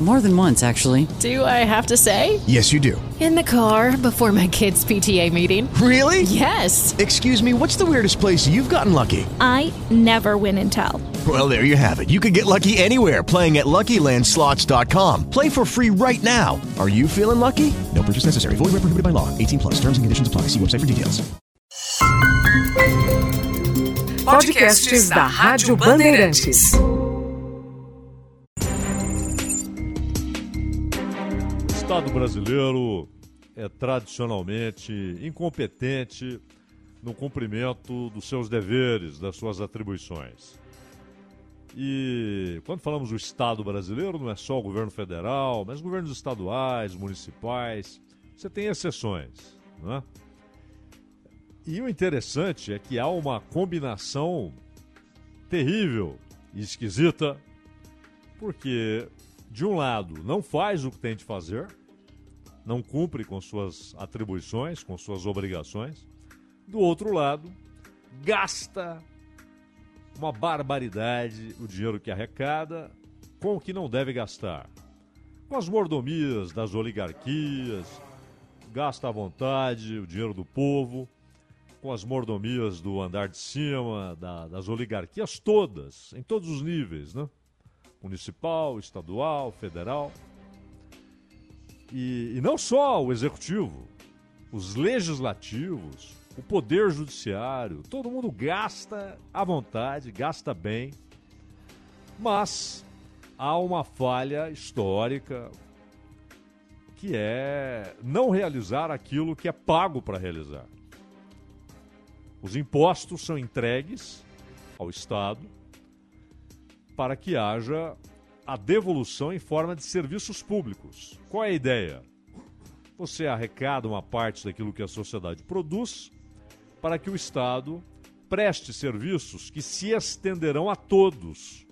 More than once, actually. Do I have to say? Yes, you do. In the car before my kids' PTA meeting. Really? Yes. Excuse me, what's the weirdest place you've gotten lucky? I never win and tell. Well, there you have it. You can get lucky anywhere playing at LuckyLandSlots.com. Play for free right now. Are you feeling lucky? No purchase necessary. Void where prohibited by law. 18 plus. Terms and conditions apply. See website for details. Podcasts da Rádio Bandeirantes. Estado brasileiro é tradicionalmente incompetente no cumprimento dos seus deveres, das suas atribuições. E quando falamos do Estado brasileiro, não é só o governo federal, mas governos estaduais, municipais, você tem exceções. Né? E o interessante é que há uma combinação terrível e esquisita, porque, de um lado, não faz o que tem de fazer, não cumpre com suas atribuições, com suas obrigações, do outro lado, gasta uma barbaridade o dinheiro que arrecada com o que não deve gastar. Com as mordomias das oligarquias, gasta à vontade o dinheiro do povo, com as mordomias do andar de cima, da, das oligarquias todas, em todos os níveis, né? Municipal, estadual, federal. E, e não só o executivo, os legislativos, o poder judiciário, todo mundo gasta à vontade, gasta bem, mas há uma falha histórica que é não realizar aquilo que é pago para realizar. Os impostos são entregues ao Estado para que haja a devolução em forma de serviços públicos. Qual é a ideia? Você arrecada uma parte daquilo que a sociedade produz para que o Estado preste serviços que se estenderão a todos.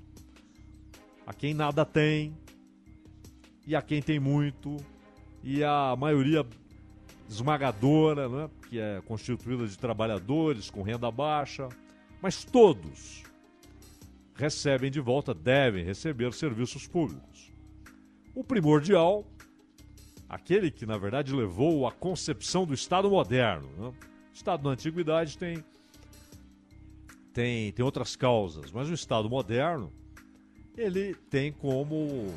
A quem nada tem e a quem tem muito, e a maioria esmagadora, né, que é constituída de trabalhadores com renda baixa, mas todos recebem de volta, devem receber serviços públicos. O primordial, aquele que na verdade levou à concepção do Estado moderno. Né? O Estado na antiguidade tem, tem, tem outras causas, mas o Estado moderno ele tem como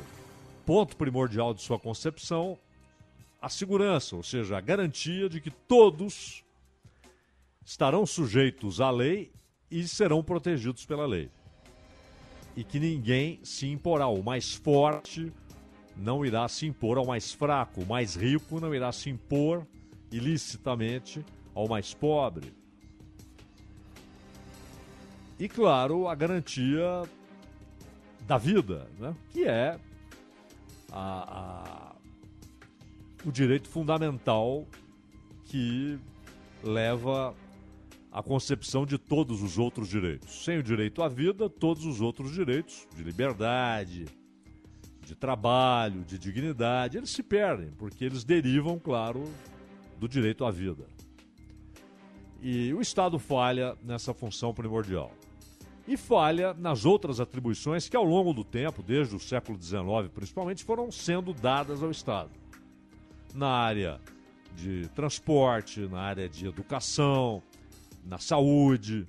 ponto primordial de sua concepção a segurança, ou seja, a garantia de que todos estarão sujeitos à lei e serão protegidos pela lei. E que ninguém se imporá. O mais forte não irá se impor ao mais fraco, o mais rico não irá se impor ilicitamente ao mais pobre. E, claro, a garantia da vida, né? que é a, a o direito fundamental que leva à concepção de todos os outros direitos. Sem o direito à vida, todos os outros direitos de liberdade, de trabalho, de dignidade, eles se perdem, porque eles derivam, claro, do direito à vida. E o Estado falha nessa função primordial. E falha nas outras atribuições que, ao longo do tempo, desde o século XIX principalmente, foram sendo dadas ao Estado na área de transporte, na área de educação, na saúde.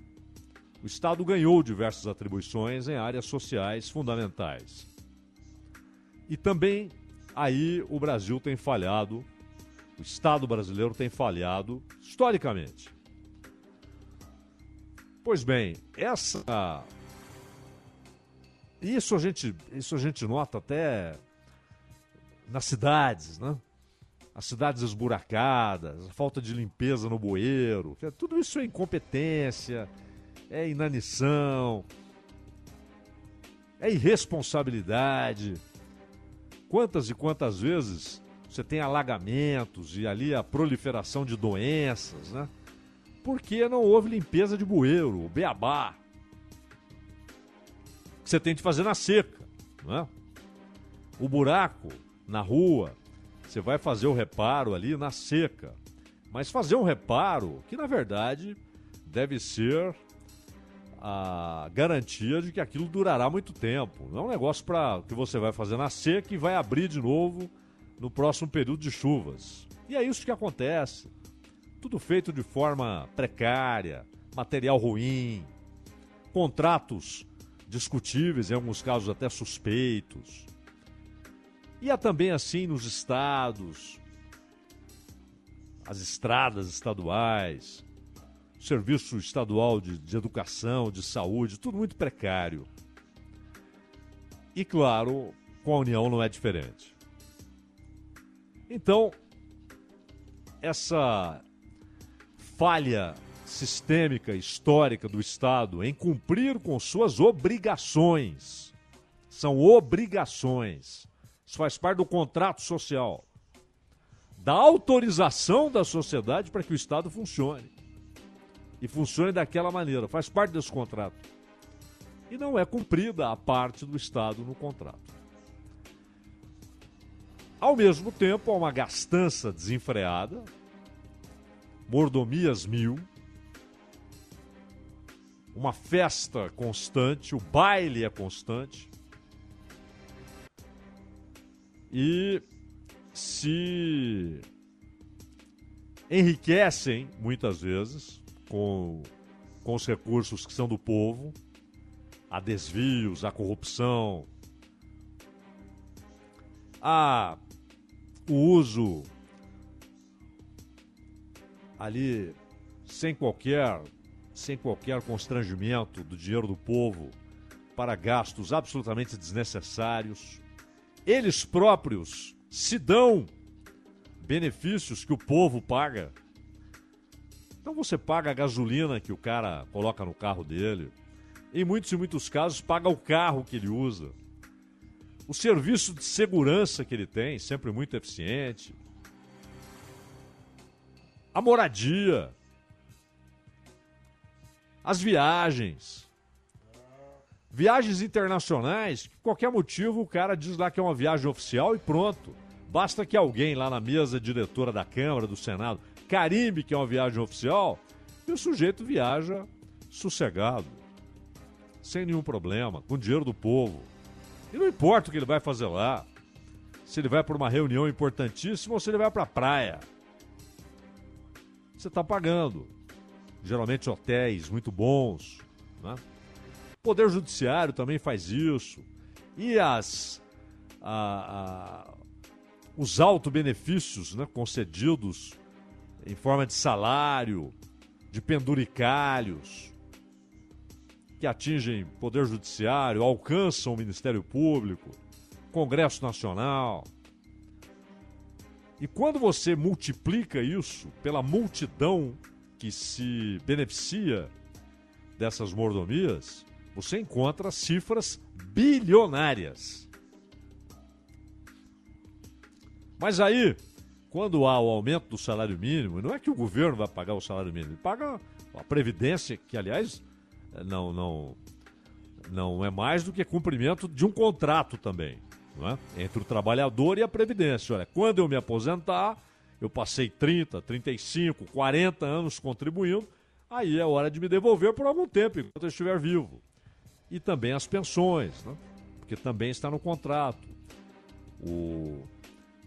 O Estado ganhou diversas atribuições em áreas sociais fundamentais. E também aí o Brasil tem falhado, o Estado brasileiro tem falhado historicamente. Pois bem, essa isso a gente, isso a gente nota até nas cidades, né? As cidades esburacadas, a falta de limpeza no bueiro, tudo isso é incompetência, é inanição, é irresponsabilidade. Quantas e quantas vezes você tem alagamentos e ali a proliferação de doenças, né? Porque não houve limpeza de bueiro, beabá. Que você tem que fazer na seca, né? O buraco na rua, você vai fazer o reparo ali na seca. Mas fazer um reparo que, na verdade, deve ser a garantia de que aquilo durará muito tempo. Não é um negócio para que você vai fazer na seca e vai abrir de novo no próximo período de chuvas. E é isso que acontece. Tudo feito de forma precária, material ruim, contratos discutíveis, em alguns casos até suspeitos. E é também assim nos estados, as estradas estaduais, serviço estadual de, de educação, de saúde, tudo muito precário. E claro, com a União não é diferente. Então, essa falha sistêmica, histórica do Estado em cumprir com suas obrigações. São obrigações. Isso faz parte do contrato social. Da autorização da sociedade para que o Estado funcione. E funcione daquela maneira. Faz parte desse contrato. E não é cumprida a parte do Estado no contrato. Ao mesmo tempo, há uma gastança desenfreada, mordomias mil, uma festa constante, o baile é constante, e se enriquecem muitas vezes com, com os recursos que são do povo, a desvios, a corrupção, a o uso ali sem qualquer sem qualquer constrangimento do dinheiro do povo para gastos absolutamente desnecessários eles próprios se dão benefícios que o povo paga. Então você paga a gasolina que o cara coloca no carro dele. Em muitos e muitos casos, paga o carro que ele usa. O serviço de segurança que ele tem, sempre muito eficiente. A moradia. As viagens. Viagens internacionais, qualquer motivo o cara diz lá que é uma viagem oficial e pronto. Basta que alguém lá na mesa diretora da Câmara, do Senado, carimbe que é uma viagem oficial e o sujeito viaja sossegado, sem nenhum problema, com dinheiro do povo. E não importa o que ele vai fazer lá, se ele vai para uma reunião importantíssima ou se ele vai para a praia. Você está pagando. Geralmente hotéis muito bons, né? Poder Judiciário também faz isso. E as. A, a, os auto-benefícios né, concedidos em forma de salário, de penduricalhos, que atingem Poder Judiciário, alcançam o Ministério Público, Congresso Nacional. E quando você multiplica isso pela multidão que se beneficia dessas mordomias, você encontra cifras bilionárias. Mas aí, quando há o aumento do salário mínimo, não é que o governo vai pagar o salário mínimo, ele paga a previdência, que aliás não não não é mais do que cumprimento de um contrato também, não é? Entre o trabalhador e a previdência. Olha, quando eu me aposentar, eu passei 30, 35, 40 anos contribuindo, aí é hora de me devolver por algum tempo enquanto eu estiver vivo e também as pensões, né? porque também está no contrato. O,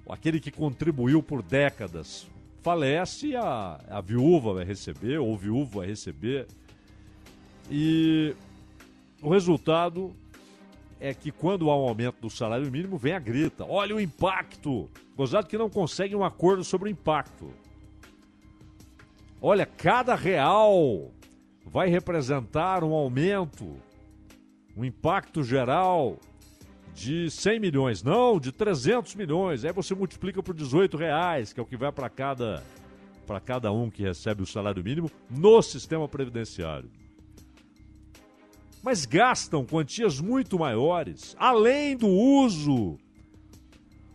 aquele que contribuiu por décadas falece, a, a viúva vai receber, ou o viúvo vai receber. E o resultado é que quando há um aumento do salário mínimo, vem a grita. Olha o impacto! Gozado que não consegue um acordo sobre o impacto. Olha, cada real vai representar um aumento um impacto geral de 100 milhões, não, de 300 milhões. Aí você multiplica por 18 reais, que é o que vai para cada, para cada um que recebe o salário mínimo no sistema previdenciário. Mas gastam quantias muito maiores, além do uso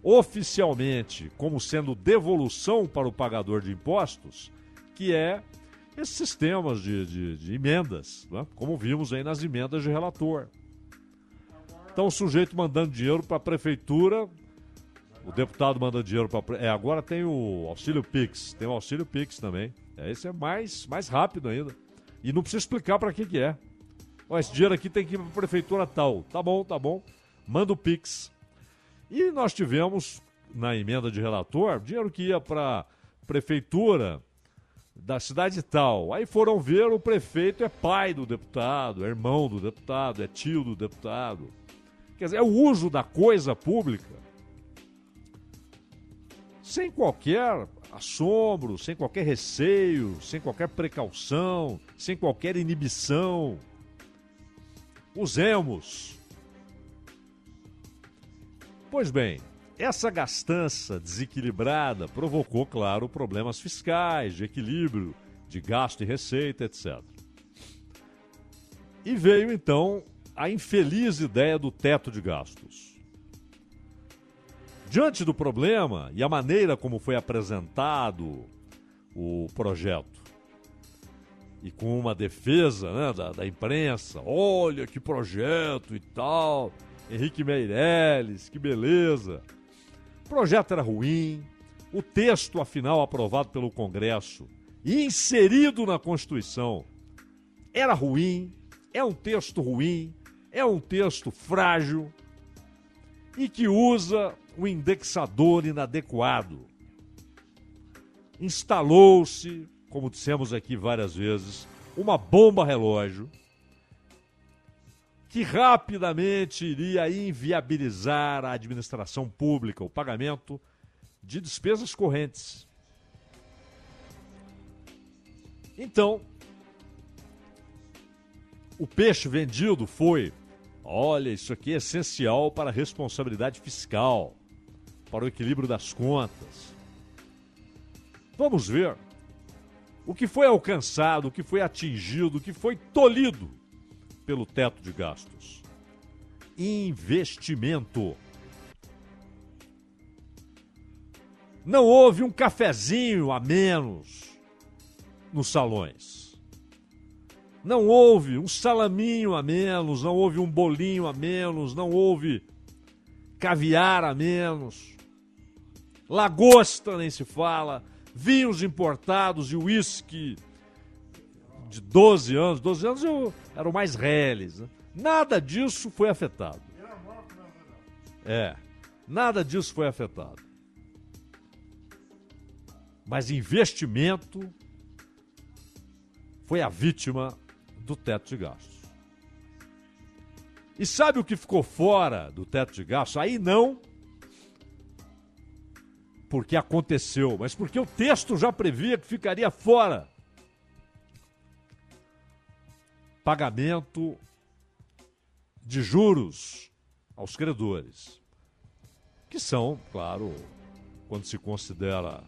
oficialmente como sendo devolução para o pagador de impostos, que é esses sistemas de, de, de emendas, né? como vimos aí nas emendas de relator. Então o sujeito mandando dinheiro para a prefeitura, o deputado mandando dinheiro para. É, agora tem o auxílio Pix, tem o auxílio Pix também. É, esse é mais, mais rápido ainda. E não precisa explicar para que, que é. Ó, esse dinheiro aqui tem que ir para a prefeitura tal. Tá bom, tá bom. Manda o Pix. E nós tivemos, na emenda de relator, dinheiro que ia para prefeitura da cidade tal. Aí foram ver, o prefeito é pai do deputado, é irmão do deputado, é tio do deputado. Quer dizer, é o uso da coisa pública sem qualquer assombro, sem qualquer receio, sem qualquer precaução, sem qualquer inibição. Usemos. Pois bem, essa gastança desequilibrada provocou, claro, problemas fiscais, de equilíbrio, de gasto e receita, etc. E veio então a infeliz ideia do teto de gastos. Diante do problema e a maneira como foi apresentado o projeto, e com uma defesa né, da, da imprensa, olha que projeto e tal, Henrique Meirelles, que beleza. O projeto era ruim, o texto, afinal, aprovado pelo Congresso e inserido na Constituição, era ruim, é um texto ruim, é um texto frágil e que usa o indexador inadequado. Instalou-se, como dissemos aqui várias vezes, uma bomba relógio que rapidamente iria inviabilizar a administração pública, o pagamento de despesas correntes. Então, o peixe vendido foi: olha, isso aqui é essencial para a responsabilidade fiscal, para o equilíbrio das contas. Vamos ver o que foi alcançado, o que foi atingido, o que foi tolhido pelo teto de gastos. Investimento. Não houve um cafezinho a menos nos salões. Não houve um salaminho a menos, não houve um bolinho a menos, não houve caviar a menos. Lagosta nem se fala, vinhos importados e uísque de 12 anos, 12 anos eu era o mais reles. Né? Nada disso foi afetado. É, nada disso foi afetado. Mas investimento foi a vítima do teto de gastos. E sabe o que ficou fora do teto de gastos? Aí não porque aconteceu, mas porque o texto já previa que ficaria fora pagamento de juros aos credores, que são, claro, quando se considera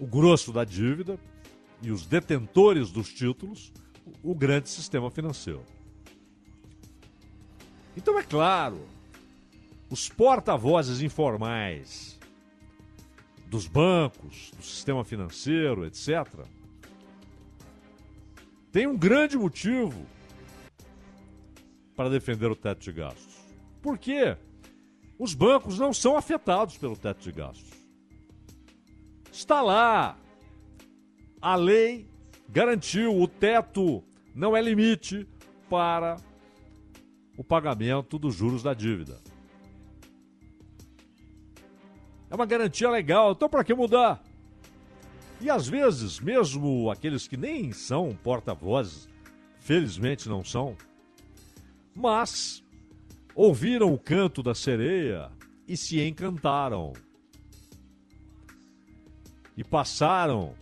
o grosso da dívida e os detentores dos títulos, o grande sistema financeiro. Então, é claro, os porta-vozes informais dos bancos, do sistema financeiro, etc., tem um grande motivo para defender o teto de gastos. Por quê? Os bancos não são afetados pelo teto de gastos. Está lá. A lei garantiu o teto não é limite para o pagamento dos juros da dívida. É uma garantia legal, então para que mudar? E às vezes, mesmo aqueles que nem são porta-vozes, felizmente não são, mas ouviram o canto da sereia e se encantaram. E passaram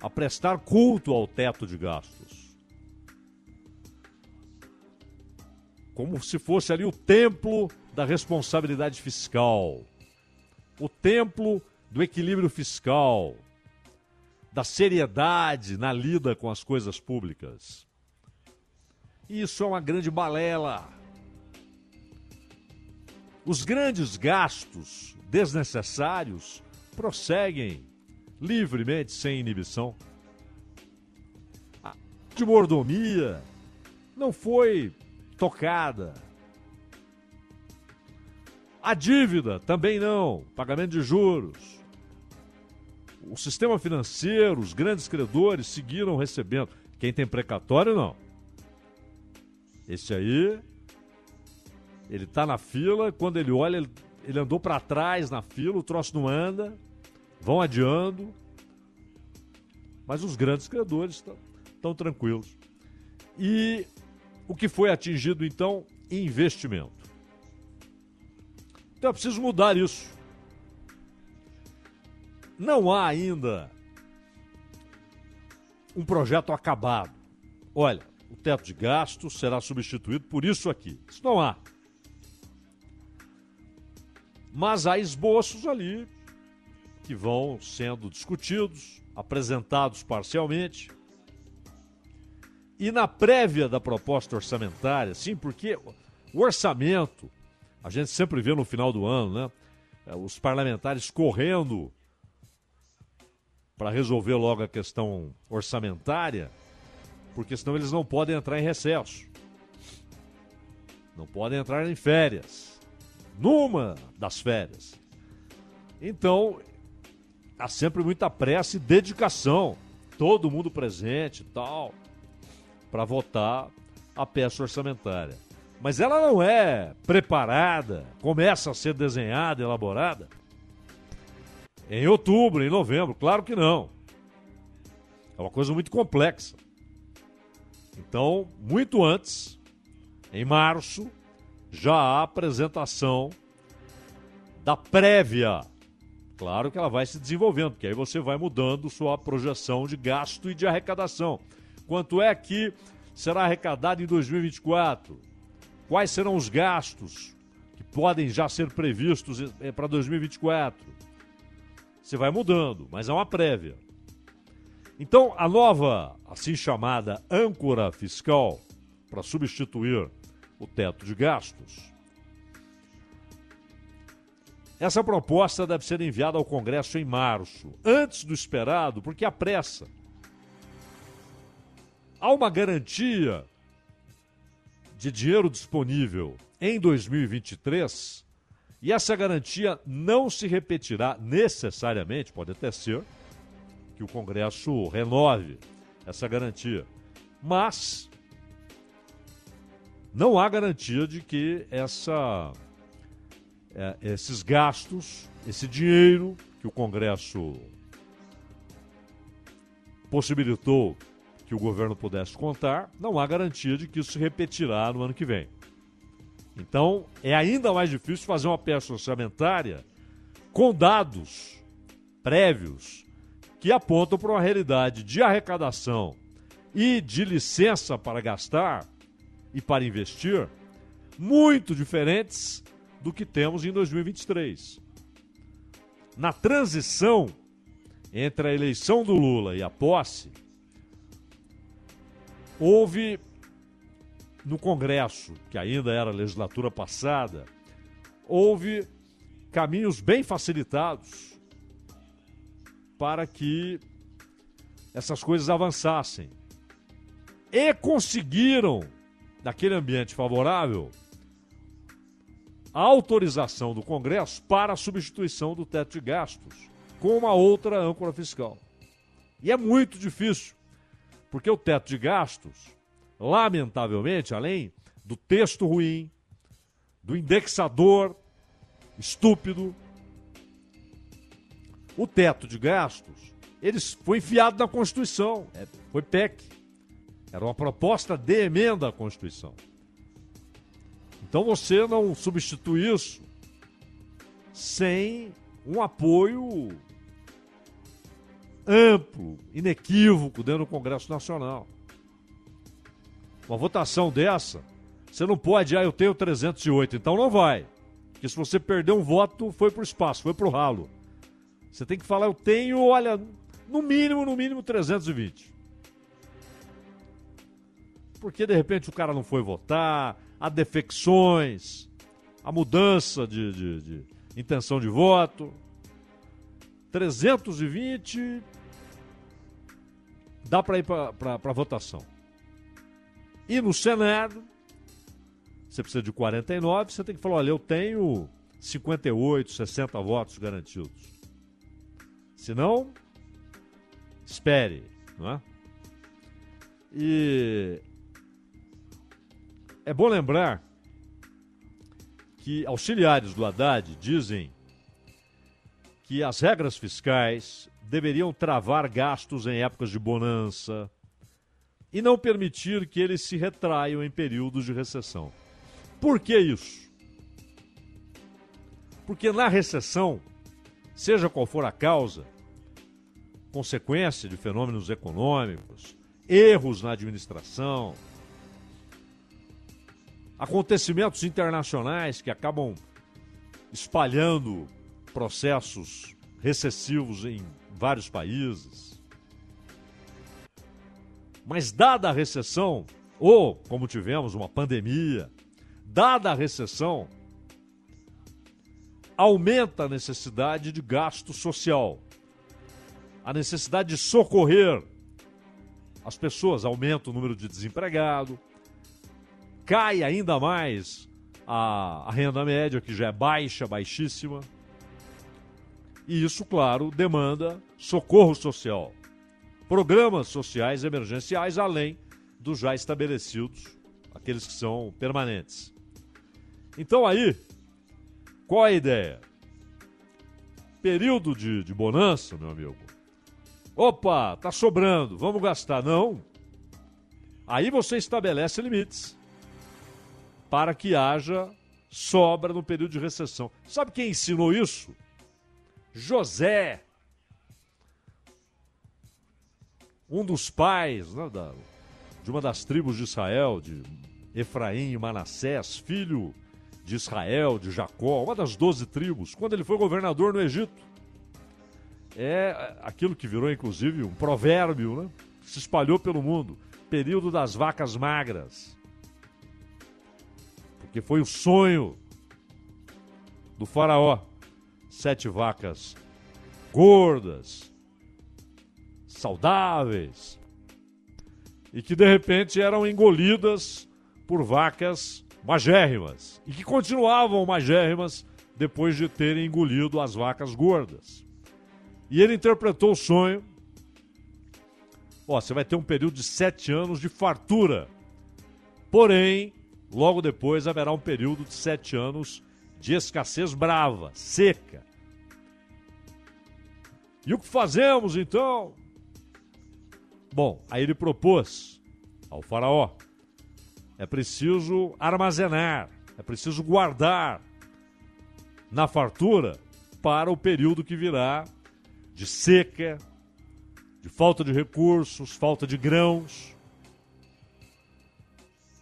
a prestar culto ao teto de gastos. como se fosse ali o templo da responsabilidade fiscal, o templo do equilíbrio fiscal, da seriedade na lida com as coisas públicas. Isso é uma grande balela. Os grandes gastos desnecessários prosseguem livremente, sem inibição. A de mordomia não foi tocada. A dívida também não, pagamento de juros. O sistema financeiro, os grandes credores seguiram recebendo. Quem tem precatório, não. Esse aí, ele tá na fila, quando ele olha, ele, ele andou para trás na fila, o troço não anda, vão adiando. Mas os grandes credores estão tranquilos. E o que foi atingido, então? Investimento. Então é preciso mudar isso. Não há ainda um projeto acabado. Olha, o teto de gastos será substituído por isso aqui. Isso não há. Mas há esboços ali que vão sendo discutidos, apresentados parcialmente. E na prévia da proposta orçamentária, sim, porque o orçamento, a gente sempre vê no final do ano, né? É, os parlamentares correndo para resolver logo a questão orçamentária, porque senão eles não podem entrar em recesso. Não podem entrar em férias. Numa das férias. Então, há sempre muita pressa e dedicação. Todo mundo presente tal, para votar a peça orçamentária. Mas ela não é preparada, começa a ser desenhada, elaborada em outubro, em novembro, claro que não. É uma coisa muito complexa. Então, muito antes, em março, já há apresentação da prévia. Claro que ela vai se desenvolvendo, porque aí você vai mudando sua projeção de gasto e de arrecadação. Quanto é que será arrecadado em 2024? Quais serão os gastos que podem já ser previstos eh, para 2024? Você vai mudando, mas é uma prévia. Então, a nova, assim chamada âncora fiscal, para substituir o teto de gastos, essa proposta deve ser enviada ao Congresso em março, antes do esperado, porque há pressa. Há uma garantia de dinheiro disponível em 2023 e essa garantia não se repetirá necessariamente, pode até ser que o Congresso renove essa garantia, mas não há garantia de que essa, é, esses gastos, esse dinheiro que o Congresso possibilitou que o governo pudesse contar, não há garantia de que isso se repetirá no ano que vem. Então, é ainda mais difícil fazer uma peça orçamentária com dados prévios que apontam para uma realidade de arrecadação e de licença para gastar e para investir muito diferentes do que temos em 2023. Na transição entre a eleição do Lula e a posse, houve no Congresso, que ainda era legislatura passada, houve caminhos bem facilitados para que essas coisas avançassem. E conseguiram, naquele ambiente favorável, a autorização do Congresso para a substituição do teto de gastos com uma outra âncora fiscal. E é muito difícil, porque o teto de gastos lamentavelmente, além do texto ruim, do indexador estúpido, o teto de gastos, ele foi enfiado na Constituição, é, foi PEC. Era uma proposta de emenda à Constituição. Então você não substitui isso sem um apoio amplo, inequívoco dentro do Congresso Nacional. Uma votação dessa Você não pode, ah, eu tenho 308, então não vai. Porque se você perder um voto, foi pro espaço, foi pro ralo. Você tem que falar, eu tenho, olha, no mínimo, no mínimo 320. Porque de repente o cara não foi votar, há defecções, a mudança de, de, de intenção de voto. 320 dá para ir para votação. E no Senado, você precisa de 49, você tem que falar: olha, eu tenho 58, 60 votos garantidos. Se não, espere, não é? E é bom lembrar que auxiliares do Haddad dizem que as regras fiscais deveriam travar gastos em épocas de bonança e não permitir que eles se retraiam em períodos de recessão. Por que isso? Porque na recessão, seja qual for a causa, consequência de fenômenos econômicos, erros na administração, acontecimentos internacionais que acabam espalhando processos recessivos em vários países. Mas, dada a recessão, ou como tivemos uma pandemia, dada a recessão, aumenta a necessidade de gasto social, a necessidade de socorrer as pessoas, aumenta o número de desempregados, cai ainda mais a, a renda média, que já é baixa, baixíssima. E isso, claro, demanda socorro social, programas sociais emergenciais, além dos já estabelecidos, aqueles que são permanentes. Então aí, qual a ideia? Período de, de bonança, meu amigo. Opa, tá sobrando, vamos gastar. Não. Aí você estabelece limites para que haja sobra no período de recessão. Sabe quem ensinou isso? José, um dos pais né, da, de uma das tribos de Israel, de Efraim e Manassés, filho de Israel, de Jacó, uma das doze tribos, quando ele foi governador no Egito. É aquilo que virou, inclusive, um provérbio, né? Se espalhou pelo mundo. Período das vacas magras que foi o sonho do faraó. Sete vacas gordas, saudáveis, e que de repente eram engolidas por vacas magérrimas, e que continuavam magérrimas depois de terem engolido as vacas gordas. E ele interpretou o sonho. Ó, você vai ter um período de sete anos de fartura. Porém, Logo depois haverá um período de sete anos de escassez brava, seca. E o que fazemos então? Bom, aí ele propôs ao Faraó: é preciso armazenar, é preciso guardar na fartura para o período que virá de seca, de falta de recursos, falta de grãos.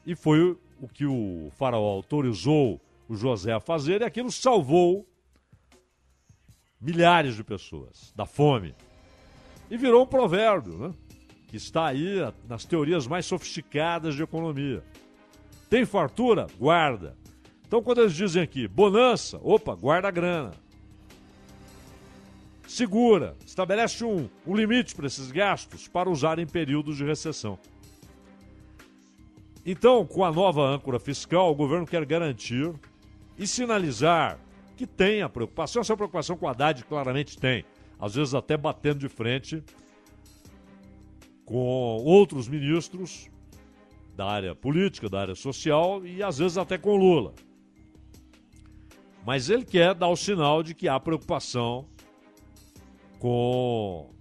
E foi o que o faraó autorizou o José a fazer e aquilo salvou milhares de pessoas da fome. E virou um provérbio, né? Que está aí nas teorias mais sofisticadas de economia. Tem fartura? Guarda. Então, quando eles dizem aqui, bonança, opa, guarda a grana. Segura, estabelece um, um limite para esses gastos para usar em períodos de recessão. Então, com a nova âncora fiscal, o governo quer garantir e sinalizar que tem a preocupação. Essa preocupação com a Haddad claramente tem, às vezes até batendo de frente com outros ministros da área política, da área social e às vezes até com Lula. Mas ele quer dar o sinal de que há preocupação com,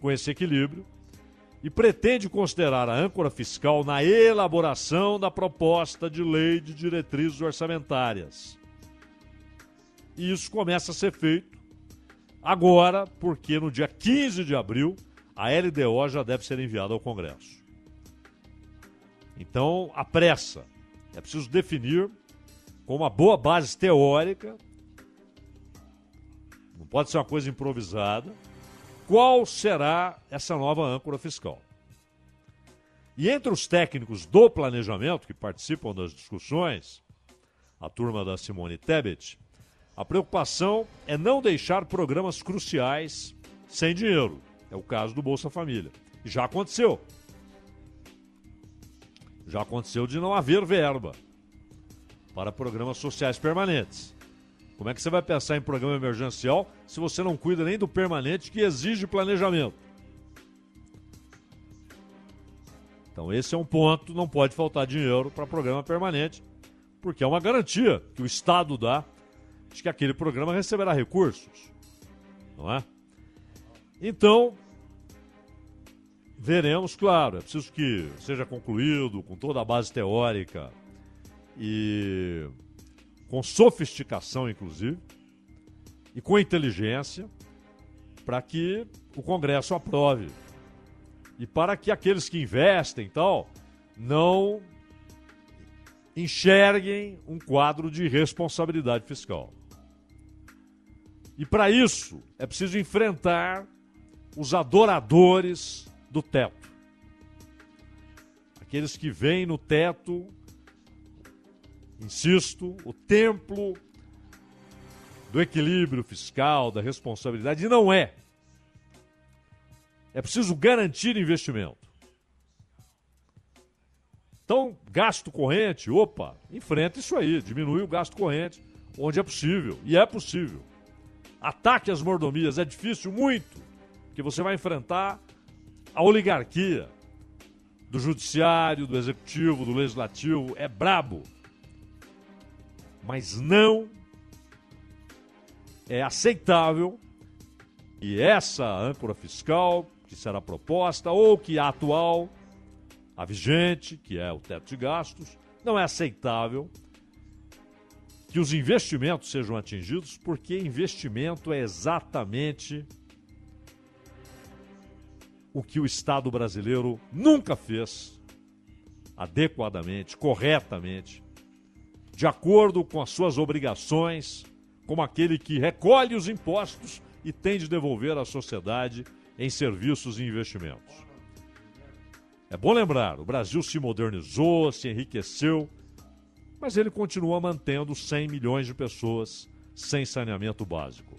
com esse equilíbrio e pretende considerar a âncora fiscal na elaboração da proposta de lei de diretrizes orçamentárias. E isso começa a ser feito agora, porque no dia 15 de abril a LDO já deve ser enviada ao Congresso. Então, apressa. É preciso definir com uma boa base teórica, não pode ser uma coisa improvisada, qual será essa nova âncora fiscal. E entre os técnicos do planejamento que participam das discussões, a turma da Simone Tebet, a preocupação é não deixar programas cruciais sem dinheiro. É o caso do Bolsa Família. Já aconteceu. Já aconteceu de não haver verba para programas sociais permanentes. Como é que você vai pensar em programa emergencial se você não cuida nem do permanente que exige planejamento? Então, esse é um ponto, não pode faltar dinheiro para programa permanente, porque é uma garantia que o Estado dá de que aquele programa receberá recursos. Não é? Então, veremos, claro, é preciso que seja concluído com toda a base teórica e com sofisticação, inclusive, e com inteligência, para que o Congresso aprove. E para que aqueles que investem tal não enxerguem um quadro de responsabilidade fiscal. E para isso é preciso enfrentar os adoradores do teto. Aqueles que veem no teto, insisto, o templo do equilíbrio fiscal, da responsabilidade, e não é. É preciso garantir investimento. Então, gasto corrente, opa, enfrenta isso aí, diminui o gasto corrente onde é possível, e é possível. Ataque às mordomias é difícil muito, porque você vai enfrentar a oligarquia do judiciário, do executivo, do legislativo, é brabo. Mas não é aceitável que essa âncora fiscal que será proposta ou que a atual, a vigente, que é o teto de gastos, não é aceitável que os investimentos sejam atingidos, porque investimento é exatamente o que o Estado brasileiro nunca fez adequadamente, corretamente, de acordo com as suas obrigações, como aquele que recolhe os impostos e tem de devolver à sociedade em serviços e investimentos. É bom lembrar, o Brasil se modernizou, se enriqueceu, mas ele continua mantendo 100 milhões de pessoas sem saneamento básico.